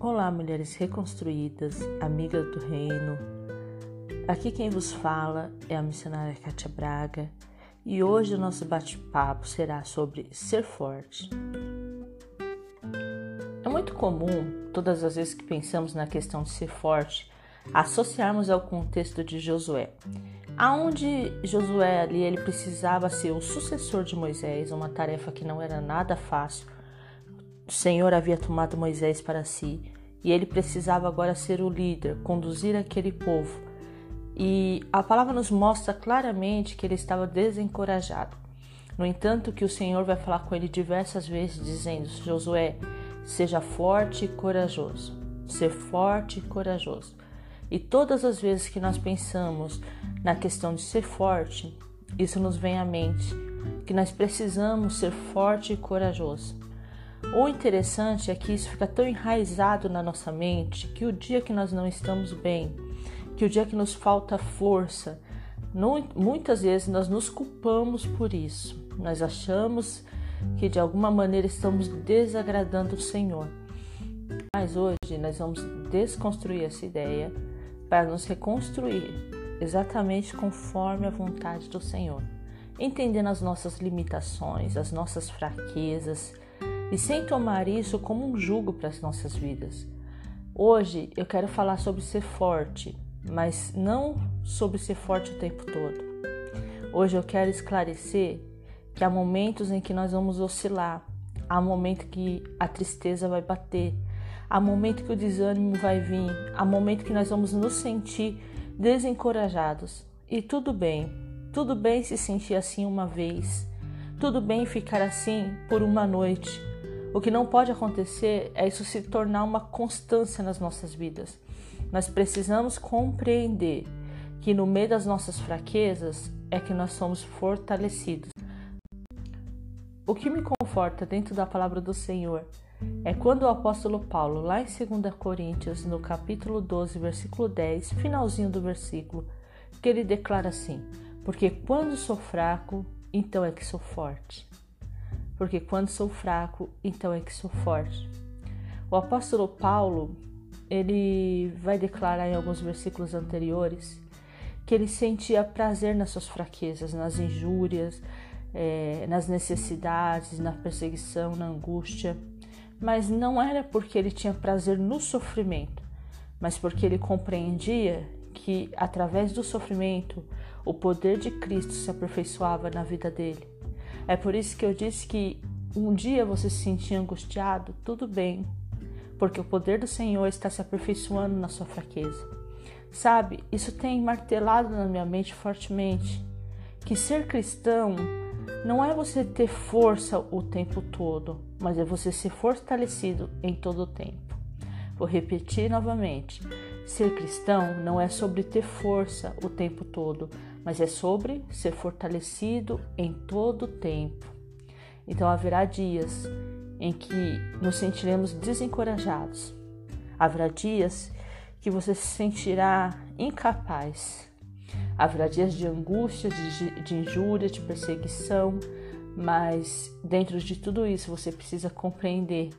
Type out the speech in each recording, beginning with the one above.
Olá, mulheres reconstruídas, amigas do reino. Aqui quem vos fala é a missionária Kátia Braga e hoje o nosso bate-papo será sobre ser forte. É muito comum, todas as vezes que pensamos na questão de ser forte, associarmos ao contexto de Josué, aonde Josué ali ele precisava ser o sucessor de Moisés, uma tarefa que não era nada fácil. O Senhor havia tomado Moisés para si e ele precisava agora ser o líder, conduzir aquele povo. E a palavra nos mostra claramente que ele estava desencorajado. No entanto, que o Senhor vai falar com ele diversas vezes, dizendo: Josué, seja forte e corajoso. Ser forte e corajoso. E todas as vezes que nós pensamos na questão de ser forte, isso nos vem à mente que nós precisamos ser forte e corajoso. O interessante é que isso fica tão enraizado na nossa mente que o dia que nós não estamos bem, que o dia que nos falta força, muitas vezes nós nos culpamos por isso. Nós achamos que de alguma maneira estamos desagradando o Senhor. Mas hoje nós vamos desconstruir essa ideia para nos reconstruir exatamente conforme a vontade do Senhor, entendendo as nossas limitações, as nossas fraquezas e sem tomar isso como um jugo para as nossas vidas. Hoje eu quero falar sobre ser forte, mas não sobre ser forte o tempo todo. Hoje eu quero esclarecer que há momentos em que nós vamos oscilar, há momento que a tristeza vai bater, há momento que o desânimo vai vir, há momento que nós vamos nos sentir desencorajados. E tudo bem, tudo bem se sentir assim uma vez, tudo bem ficar assim por uma noite. O que não pode acontecer é isso se tornar uma constância nas nossas vidas. Nós precisamos compreender que no meio das nossas fraquezas é que nós somos fortalecidos. O que me conforta dentro da palavra do Senhor é quando o apóstolo Paulo, lá em 2 Coríntios, no capítulo 12, versículo 10, finalzinho do versículo, que ele declara assim: Porque quando sou fraco, então é que sou forte. Porque quando sou fraco, então é que sou forte. O apóstolo Paulo, ele vai declarar em alguns versículos anteriores que ele sentia prazer nas suas fraquezas, nas injúrias, é, nas necessidades, na perseguição, na angústia, mas não era porque ele tinha prazer no sofrimento, mas porque ele compreendia que através do sofrimento o poder de Cristo se aperfeiçoava na vida dele. É por isso que eu disse que um dia você se sentia angustiado, tudo bem, porque o poder do Senhor está se aperfeiçoando na sua fraqueza. Sabe, isso tem martelado na minha mente fortemente que ser cristão não é você ter força o tempo todo, mas é você ser fortalecido em todo o tempo. Vou repetir novamente: ser cristão não é sobre ter força o tempo todo, mas é sobre ser fortalecido em todo o tempo. Então haverá dias em que nos sentiremos desencorajados. Haverá dias que você se sentirá incapaz Haverá dias de angústia, de, de injúria, de perseguição, mas dentro de tudo isso você precisa compreender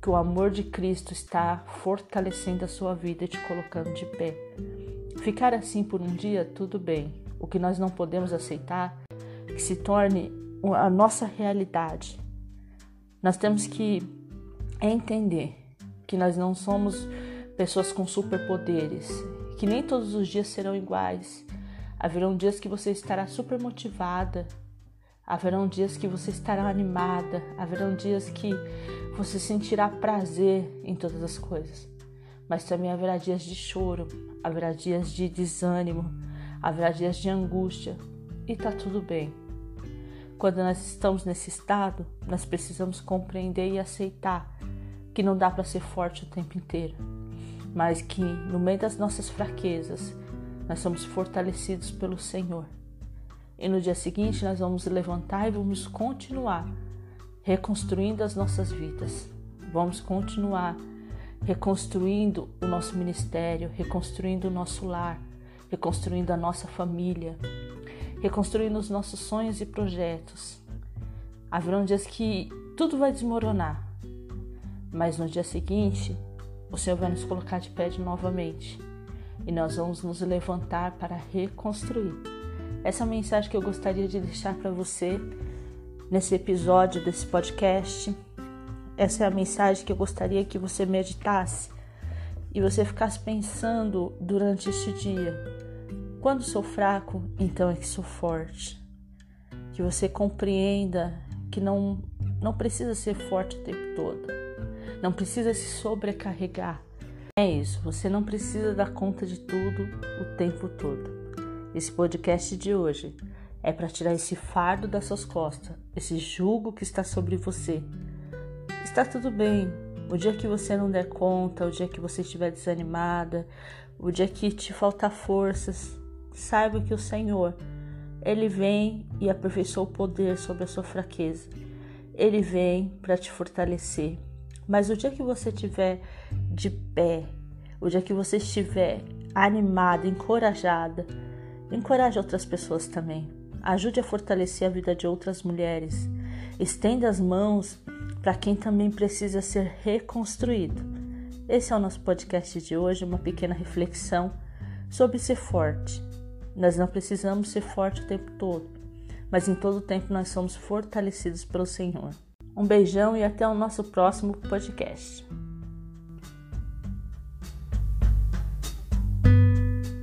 que o amor de Cristo está fortalecendo a sua vida e te colocando de pé. Ficar assim por um dia, tudo bem. O que nós não podemos aceitar é que se torne a nossa realidade. Nós temos que entender que nós não somos pessoas com superpoderes, que nem todos os dias serão iguais, Haverão dias que você estará super motivada, haverão dias que você estará animada, haverão dias que você sentirá prazer em todas as coisas. Mas também haverá dias de choro, haverá dias de desânimo, haverá dias de angústia e tá tudo bem. Quando nós estamos nesse estado, nós precisamos compreender e aceitar que não dá para ser forte o tempo inteiro, mas que no meio das nossas fraquezas, nós somos fortalecidos pelo Senhor. E no dia seguinte nós vamos levantar e vamos continuar reconstruindo as nossas vidas. Vamos continuar reconstruindo o nosso ministério, reconstruindo o nosso lar, reconstruindo a nossa família. reconstruindo os nossos sonhos e projetos. Haverão dias que tudo vai desmoronar, mas no dia seguinte o Senhor vai nos colocar de pé de novamente e nós vamos nos levantar para reconstruir. Essa é a mensagem que eu gostaria de deixar para você nesse episódio desse podcast. Essa é a mensagem que eu gostaria que você meditasse e você ficasse pensando durante este dia. Quando sou fraco, então é que sou forte. Que você compreenda que não, não precisa ser forte o tempo todo. Não precisa se sobrecarregar. É isso, você não precisa dar conta de tudo o tempo todo. Esse podcast de hoje é para tirar esse fardo das suas costas, esse jugo que está sobre você. Está tudo bem. O dia que você não der conta, o dia que você estiver desanimada, o dia que te faltar forças, saiba que o Senhor, ele vem e aperfeiçoa o poder sobre a sua fraqueza. Ele vem para te fortalecer. Mas o dia que você estiver de pé, o dia que você estiver animada, encorajada, encoraje outras pessoas também. Ajude a fortalecer a vida de outras mulheres. Estenda as mãos para quem também precisa ser reconstruído. Esse é o nosso podcast de hoje, uma pequena reflexão sobre ser forte. Nós não precisamos ser forte o tempo todo, mas em todo tempo nós somos fortalecidos pelo Senhor. Um beijão e até o nosso próximo podcast.